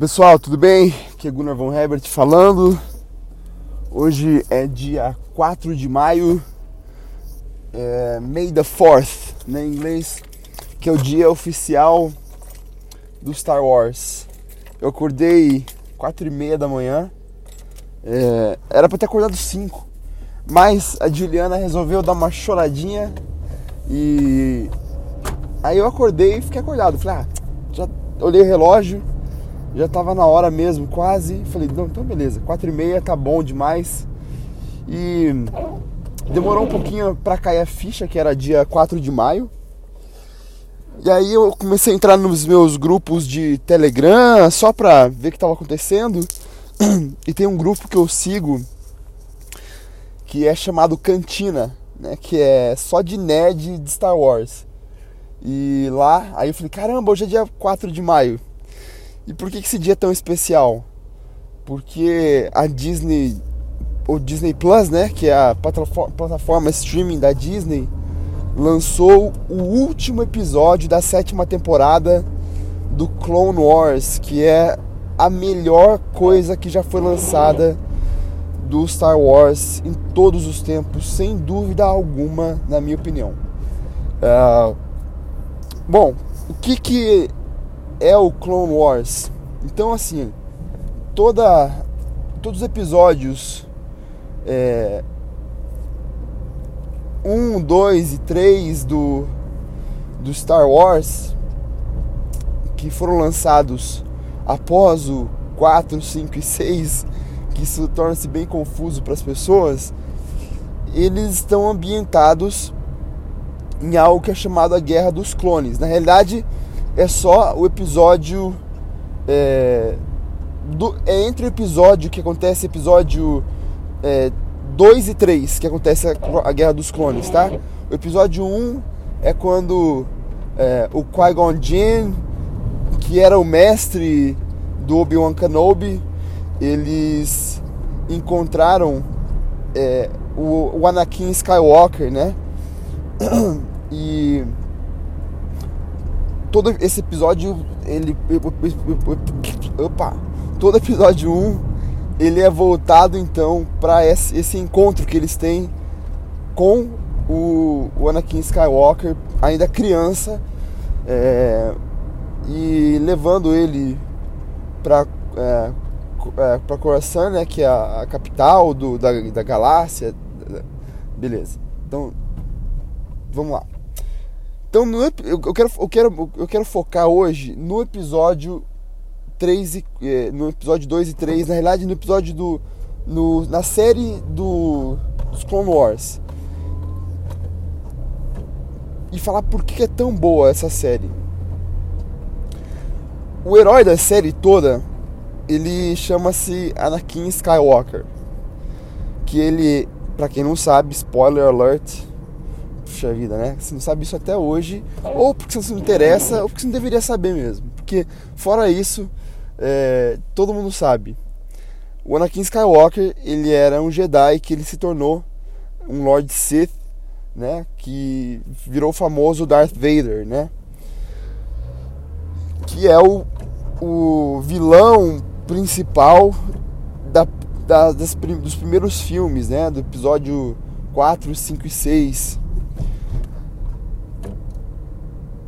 Pessoal, tudo bem? Aqui é Gunnar Von Herbert falando. Hoje é dia 4 de maio, é May the 4th, né, em inglês, que é o dia oficial do Star Wars. Eu acordei 4 e meia da manhã, é, era pra ter acordado 5, mas a Juliana resolveu dar uma choradinha e aí eu acordei e fiquei acordado. Falei, ah, já olhei o relógio já tava na hora mesmo, quase. Falei, não, então beleza, 4 e meia tá bom demais. E demorou um pouquinho para cair a ficha, que era dia 4 de maio. E aí eu comecei a entrar nos meus grupos de Telegram, só pra ver o que tava acontecendo. E tem um grupo que eu sigo que é chamado Cantina, né? Que é só de nerd de Star Wars. E lá, aí eu falei, caramba, hoje é dia 4 de maio. E por que esse dia é tão especial? Porque a Disney, o Disney Plus, né, que é a plataforma streaming da Disney, lançou o último episódio da sétima temporada do Clone Wars, que é a melhor coisa que já foi lançada do Star Wars em todos os tempos, sem dúvida alguma, na minha opinião. Uh, bom, o que, que é o Clone Wars. Então assim, toda, todos os episódios é, 1, 2 e 3 do, do Star Wars que foram lançados após o 4, 5 e 6, que isso torna-se bem confuso para as pessoas, eles estão ambientados em algo que é chamado a Guerra dos Clones. Na realidade, é só o episódio. É, do, é entre o episódio que acontece, episódio 2 é, e 3, que acontece a, a, Guerra dos Clones, tá? O episódio 1 é quando é, o Qui-Gon Jinn, que era o mestre do Obi-Wan Kenobi, eles encontraram é, o, o Anakin Skywalker, né? E todo esse episódio, ele. Opa! Todo episódio 1 ele é voltado então para esse, esse, encontro que eles têm com o, o Anakin Skywalker, ainda criança, é, e levando ele para é, é, para Coruscant, né, que é a, a capital do, da, da galáxia. Beleza. Então, vamos lá. Então no, eu, quero, eu, quero, eu quero focar hoje no episódio 3 e, eh, no episódio 2 e 3, na realidade no episódio do. No, na série do, dos Clone Wars. E falar por que é tão boa essa série. O herói da série toda, ele chama-se Anakin Skywalker. Que ele, para quem não sabe, spoiler alert, puxa vida, né? Você não sabe isso até hoje, ou porque você não interessa, ou porque você não deveria saber mesmo. Porque, fora isso, é, todo mundo sabe. O Anakin Skywalker, ele era um Jedi que ele se tornou um Lord Sith, né? Que virou o famoso Darth Vader, né? Que é o, o vilão principal da, da, das, dos primeiros filmes, né? Do episódio 4, 5 e 6.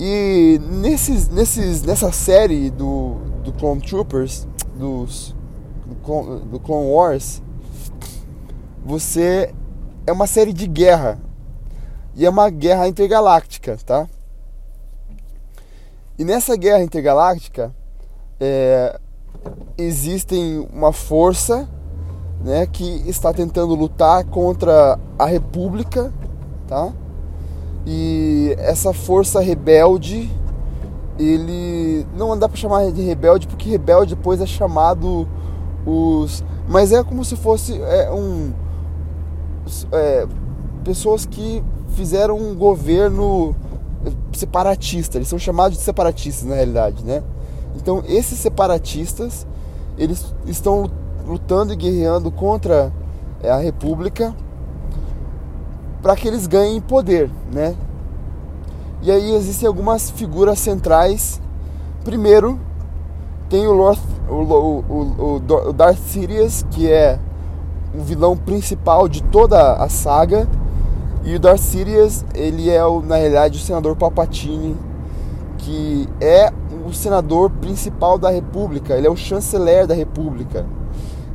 E nesses, nesses, nessa série do, do Clone Troopers, dos, do, Clone, do Clone Wars, você é uma série de guerra. E é uma guerra intergaláctica, tá? E nessa guerra intergaláctica é, existem uma força né, que está tentando lutar contra a República, tá? E essa força rebelde, ele não dá para chamar de rebelde porque rebelde depois é chamado os, mas é como se fosse é, um é, pessoas que fizeram um governo separatista. Eles são chamados de separatistas na realidade, né? Então esses separatistas eles estão lutando e guerreando contra é, a República para que eles ganhem poder, né? E aí existem algumas figuras centrais. Primeiro, tem o Lord, o, o, o, o Darth Sidious, que é o vilão principal de toda a saga. E o Darth Sidious, ele é, na realidade, o senador Palpatine, que é o senador principal da República, ele é o chanceler da República.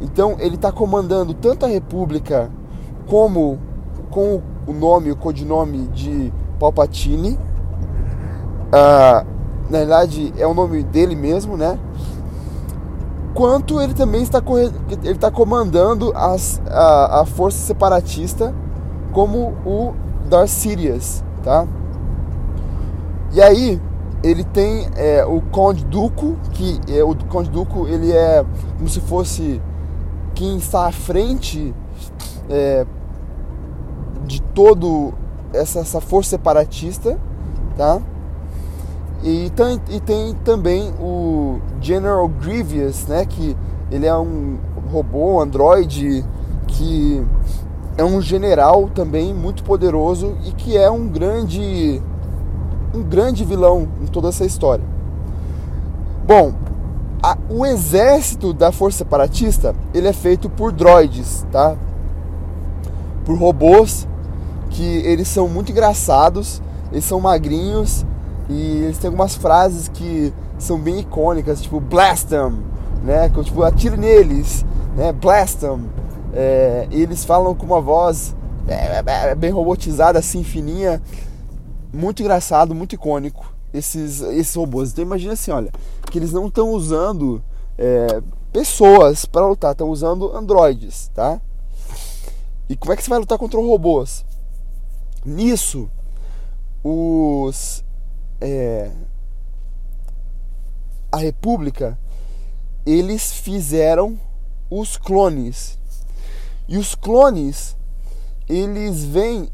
Então, ele está comandando tanto a República como com o nome, o codinome de Palpatine. Ah, na verdade, é o nome dele mesmo, né? quanto ele também está, ele está comandando as, a, a força separatista como o Darth Sidious, tá? E aí ele tem é, o Conde Duco, que é, o Conde Duco ele é como se fosse quem está à frente é, todo essa, essa força separatista, tá? E tem, e tem também o General Grievous, né, que ele é um robô, um androide que é um general também muito poderoso e que é um grande um grande vilão em toda essa história. Bom, a, o exército da força separatista ele é feito por droids, tá? Por robôs que eles são muito engraçados, eles são magrinhos e eles têm algumas frases que são bem icônicas, tipo blast them, né? Tipo, atire neles, né? Blast them. É, eles falam com uma voz é, é, é, bem robotizada, assim, fininha. Muito engraçado, muito icônico esses, esses robôs. Então imagina assim, olha, que eles não estão usando é, pessoas para lutar, estão usando androides, tá? E como é que você vai lutar contra robôs? Nisso, os é, a República, eles fizeram os clones. E os clones, eles vêm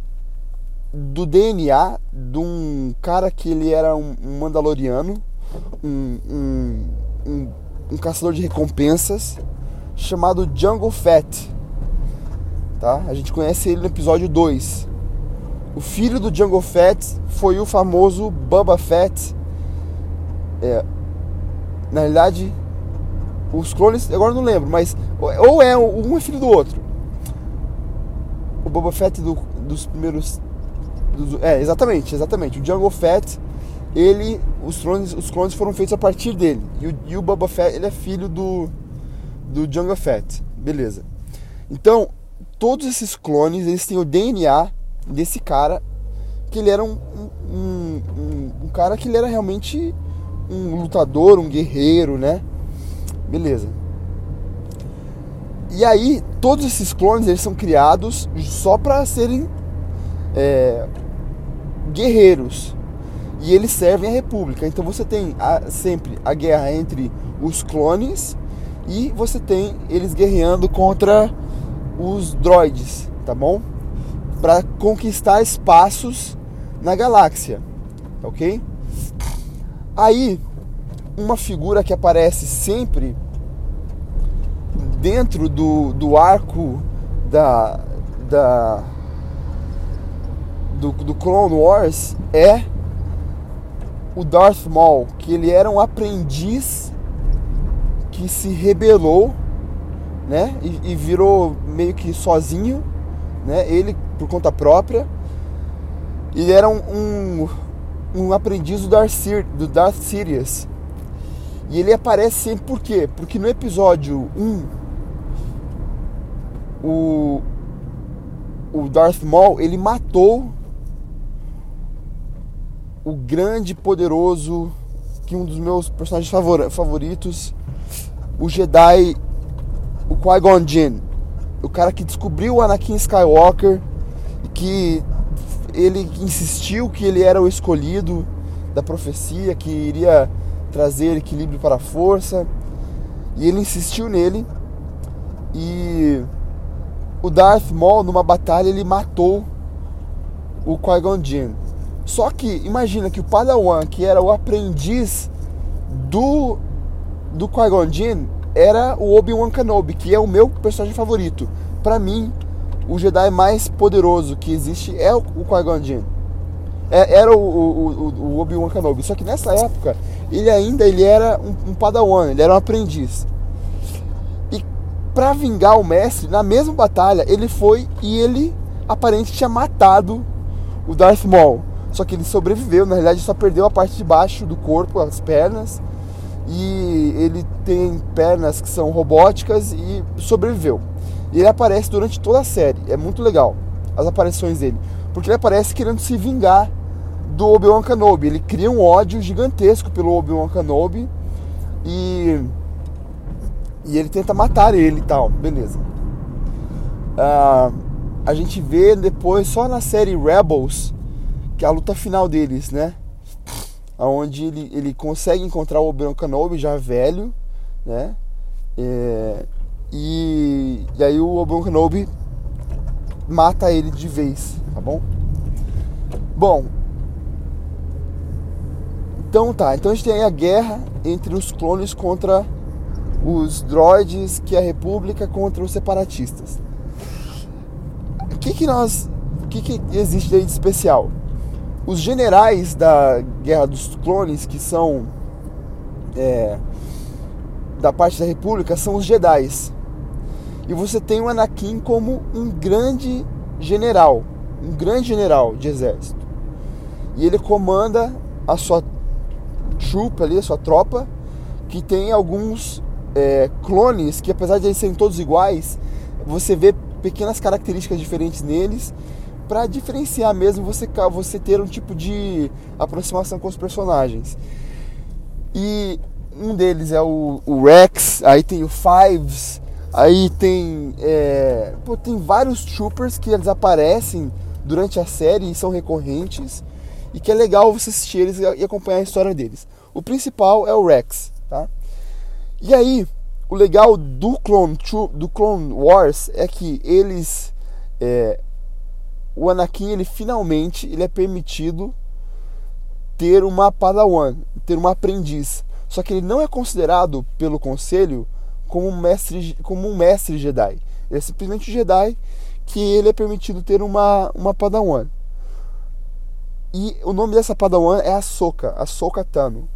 do DNA de um cara que ele era um, mandaloriano, um, um, um, um caçador de recompensas, chamado Jungle Fett. Tá? A gente conhece ele no episódio 2. O filho do Jungle Fett foi o famoso Bubba Fett. É, na realidade, os clones, agora não lembro, mas ou é um é filho do outro. O Boba Fett do, dos primeiros. É, exatamente, exatamente. O Jungle Fett, ele. Os clones, os clones foram feitos a partir dele. E o, e o Boba Fett, ele é filho do. Do Jungle Fett. Beleza. Então, todos esses clones, eles têm o DNA desse cara, que ele era um, um, um, um cara que ele era realmente um lutador, um guerreiro, né? Beleza. E aí, todos esses clones eles são criados só para serem é, guerreiros. E eles servem a República. Então você tem a, sempre a guerra entre os clones e você tem eles guerreando contra os droids, tá bom? Para conquistar espaços na galáxia, ok? Aí, uma figura que aparece sempre dentro do, do arco da, da do, do Clone Wars é o Darth Maul, que ele era um aprendiz que se rebelou, né, e, e virou meio que sozinho, né, ele por conta própria. Ele era um, um, um aprendiz do Darth, do Darth Sirius. E ele aparece sempre por quê? Porque no episódio 1, o, o Darth Maul, ele matou o grande poderoso, que um dos meus personagens favoritos, o Jedi, o Qui-Gon Jinn. O cara que descobriu o Anakin Skywalker que ele insistiu que ele era o escolhido da profecia, que iria trazer equilíbrio para a força, e ele insistiu nele. E o Darth Maul numa batalha ele matou o Qui-Gon Jinn. Só que imagina que o Padawan, que era o aprendiz do do Qui-Gon Jinn, era o Obi-Wan Kenobi, que é o meu personagem favorito. Para mim, o Jedi mais poderoso que existe é o, Qui-Gon Jinn. É, era o, o, o Obi-Wan Kenobi. Só que nessa época, ele ainda ele era um, um, padawan, ele era um aprendiz. para vingar o mestre, na mesma batalha, ele foi e ele aparentemente tinha matado o Darth Maul. Só que ele sobreviveu, na realidade só perdeu a parte de baixo do corpo, as pernas. E ele tem pernas que são robóticas e sobreviveu. E ele aparece durante toda a série. É muito legal as aparições dele. Porque ele aparece querendo se vingar do Obi-Wan Kenobi. Ele cria um ódio gigantesco pelo Obi-Wan Kenobi. E. E ele tenta matar ele e tal. Beleza. Ah, a gente vê depois, só na série Rebels, que é a luta final deles, né? Onde ele, ele consegue encontrar o Obi-Wan Kenobi já velho, né? É, e, e aí o Obi-Wan Kenobi mata ele de vez, tá bom? Bom, então tá, então a gente tem aí a guerra entre os clones contra os droids, que é a República contra os separatistas. O que que nós, o que que existe aí de especial? Os generais da Guerra dos Clones, que são é, da parte da República, são os Jedi's. E você tem o Anakin como um grande general, um grande general de exército. E ele comanda a sua trupa ali, a sua tropa, que tem alguns é, clones que apesar de eles serem todos iguais, você vê pequenas características diferentes neles para diferenciar mesmo você, você ter um tipo de aproximação com os personagens. E um deles é o, o Rex, aí tem o Fives, aí tem, é, pô, tem vários troopers que eles aparecem durante a série e são recorrentes e que é legal você assistir eles e acompanhar a história deles. O principal é o Rex, tá? E aí, o legal do Clone, do Clone Wars é que eles é, o Anakin ele finalmente ele é permitido ter uma Padawan, ter uma aprendiz. Só que ele não é considerado pelo conselho como um mestre, como um mestre Jedi. Ele é simplesmente um Jedi que ele é permitido ter uma, uma Padawan. E o nome dessa Padawan é Ahsoka, Ahsoka Tano.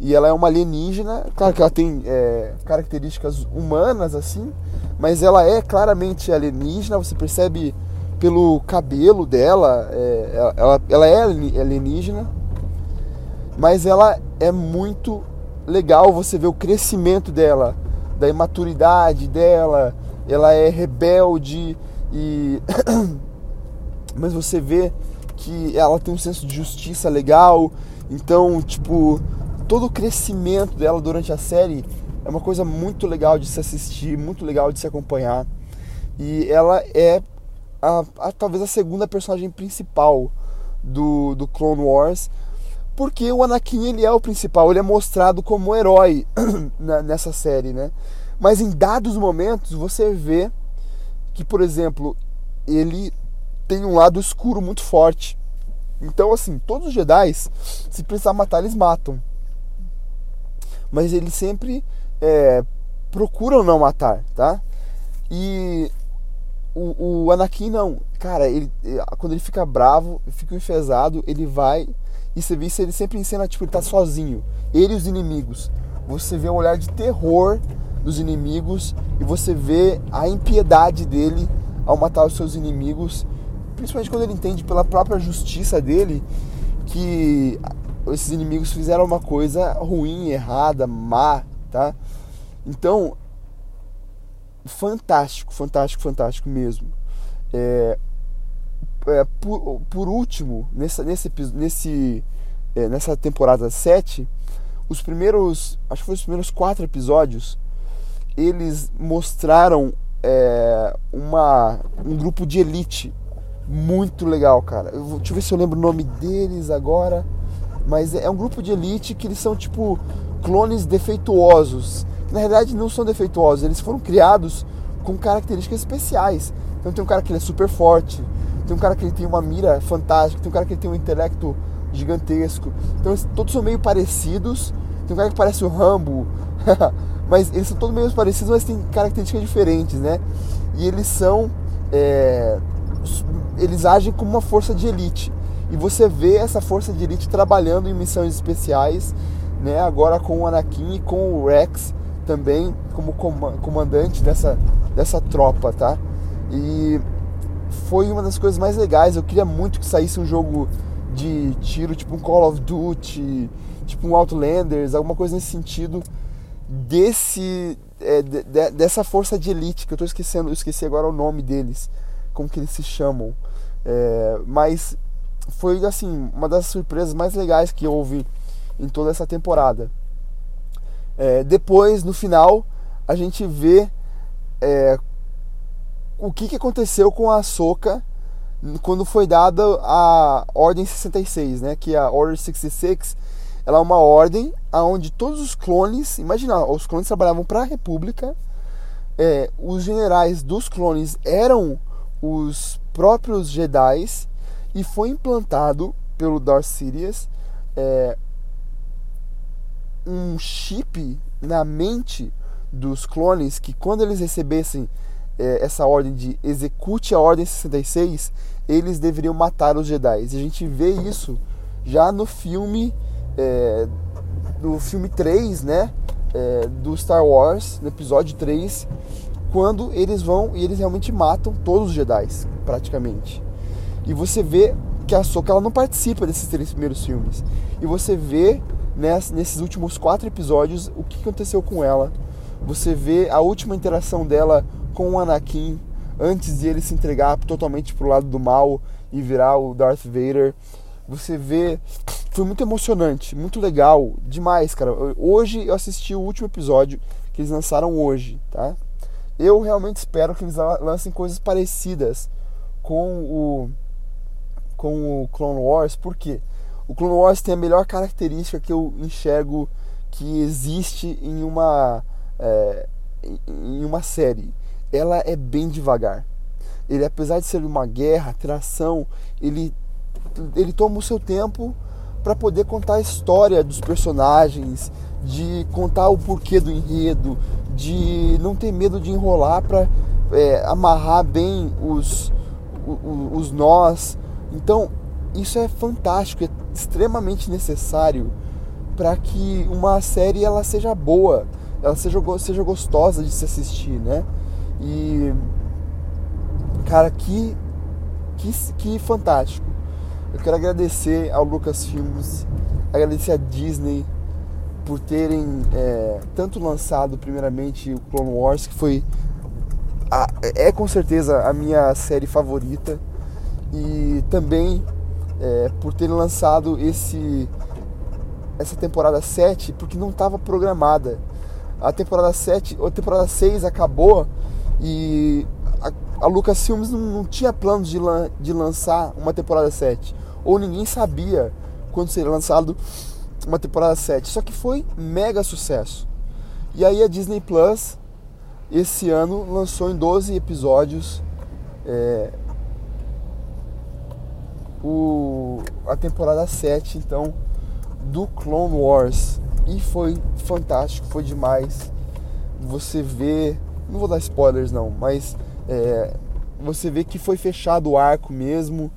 E ela é uma alienígena, claro que ela tem é, características humanas assim, mas ela é claramente alienígena, você percebe pelo cabelo dela, é, ela, ela é alienígena, mas ela é muito legal você ver o crescimento dela, da imaturidade dela, ela é rebelde e mas você vê que ela tem um senso de justiça legal, então tipo todo o crescimento dela durante a série é uma coisa muito legal de se assistir, muito legal de se acompanhar. E ela é a, a, talvez a segunda personagem principal do, do Clone Wars, porque o Anakin ele é o principal, ele é mostrado como herói nessa série, né? Mas em dados momentos você vê que, por exemplo, ele tem um lado escuro muito forte. Então, assim, todos os Jedi, se precisar matar, eles matam. Mas eles sempre é, procuram não matar, tá? E o, o Anakin não. Cara, ele, quando ele fica bravo, fica enfesado, ele vai e você vê isso ele sempre em cena, tipo, ele tá sozinho. Ele e os inimigos. Você vê um olhar de terror dos inimigos e você vê a impiedade dele ao matar os seus inimigos, principalmente quando ele entende pela própria justiça dele que esses inimigos fizeram uma coisa ruim, errada, má, tá? Então, fantástico, fantástico, fantástico mesmo. É, é, por, por, último, nessa, nesse, nesse, é, nessa temporada 7, os primeiros, acho que foi os primeiros quatro episódios, eles mostraram é, uma, um grupo de elite muito legal, cara. Eu deixa eu ver se eu lembro o nome deles agora. Mas é um grupo de elite que eles são tipo clones defeituosos na realidade não são defeituosos, eles foram criados com características especiais. Então tem um cara que ele é super forte, tem um cara que ele tem uma mira fantástica, tem um cara que ele tem um intelecto gigantesco. Então eles, todos são meio parecidos. Tem um cara que parece o Rambo, mas eles são todos meio parecidos, mas têm características diferentes, né? E eles são. É, eles agem como uma força de elite. E você vê essa força de elite trabalhando em missões especiais, né? Agora com o Anakin e com o Rex também como comandante dessa, dessa tropa, tá? E foi uma das coisas mais legais. Eu queria muito que saísse um jogo de tiro, tipo um Call of Duty, tipo um Outlanders, alguma coisa nesse sentido desse é, de, de, dessa força de elite que eu estou esquecendo, eu esqueci agora o nome deles, como que eles se chamam. É, mas foi assim uma das surpresas mais legais que houve em toda essa temporada. É, depois, no final, a gente vê é, o que, que aconteceu com a Soca quando foi dada a Ordem 66, né? Que é a Order 66 ela é uma ordem onde todos os clones, imagina, os clones trabalhavam para a República, é, os generais dos clones eram os próprios Jedi e foi implantado pelo Darth Sidious é, um chip na mente dos clones que quando eles recebessem essa ordem de execute a ordem 66, eles deveriam matar os Jedi. E a gente vê isso já no filme é, do filme 3, né? É, do Star Wars, no episódio 3, quando eles vão e eles realmente matam todos os Jedi, praticamente. E você vê que a Soka ela não participa desses três primeiros filmes. E você vê ness, nesses últimos quatro episódios o que aconteceu com ela. Você vê a última interação dela com o Anakin antes de ele se entregar totalmente pro lado do mal e virar o Darth Vader. Você vê foi muito emocionante, muito legal, demais, cara. Hoje eu assisti o último episódio que eles lançaram hoje, tá? Eu realmente espero que eles lancem coisas parecidas com o com o Clone Wars, porque o Clone Wars tem a melhor característica que eu enxergo que existe em uma é, em uma série. Ela é bem devagar. Ele, apesar de ser uma guerra, tração, ele ele toma o seu tempo para poder contar a história dos personagens, de contar o porquê do enredo, de não ter medo de enrolar para é, amarrar bem os, os, os nós. Então, isso é fantástico, é extremamente necessário para que uma série ela seja boa, ela seja, seja gostosa de se assistir, né? E cara, que que, que fantástico. Eu quero agradecer ao Lucasfilmes, agradecer a Disney por terem é, tanto lançado primeiramente o Clone Wars, que foi a, é com certeza a minha série favorita, e também é, por terem lançado esse essa temporada 7, porque não estava programada. A temporada 7, a temporada 6 acabou e a Lucasfilmes não, não tinha planos de, lan, de lançar uma temporada 7. Ou ninguém sabia quando seria lançado uma temporada 7. Só que foi mega sucesso. E aí a Disney Plus, esse ano, lançou em 12 episódios é, o, a temporada 7, então, do Clone Wars. E foi fantástico, foi demais. Você vê. Não vou dar spoilers não, mas é, você vê que foi fechado o arco mesmo,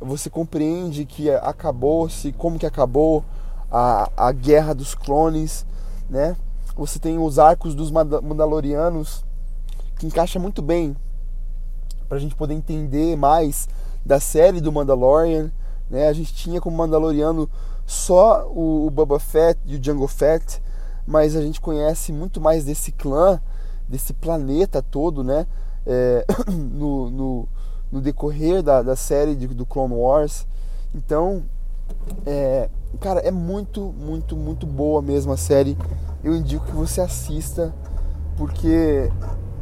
você compreende que acabou-se, como que acabou a, a guerra dos clones, né? Você tem os arcos dos Mandalorianos, que encaixa muito bem para a gente poder entender mais da série do Mandalorian, né? A gente tinha como Mandaloriano só o, Boba Fett e o Jango Fett, mas a gente conhece muito mais desse clã, desse planeta todo, né? é, no, no, no, decorrer da, da série de, do Clone Wars. Então, é, cara, é muito, muito, muito boa mesmo a série. Eu indico que você assista, porque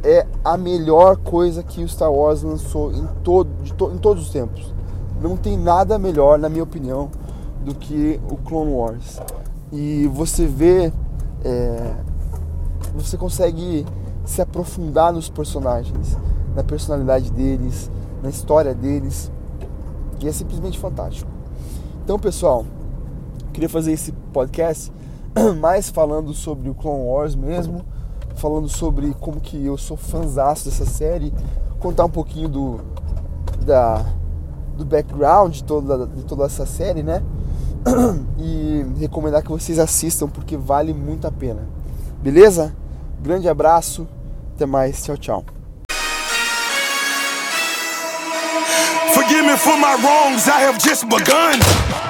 é a melhor coisa que o Star Wars lançou em, todo, to, em todos os tempos. Não tem nada melhor, na minha opinião, do que o Clone Wars. E você vê, é, você consegue se aprofundar nos personagens, na personalidade deles, na história deles. E é simplesmente fantástico. Então, pessoal, queria fazer esse podcast mais falando sobre o Clone Wars mesmo, falando sobre como que eu sou fãzaço dessa série, contar um pouquinho do da do background de toda, de toda essa série, né? E recomendar que vocês assistam porque vale muito a pena. Beleza? Grande abraço, até mais, tchau, tchau. Forgive me for my wrongs, I have just begun.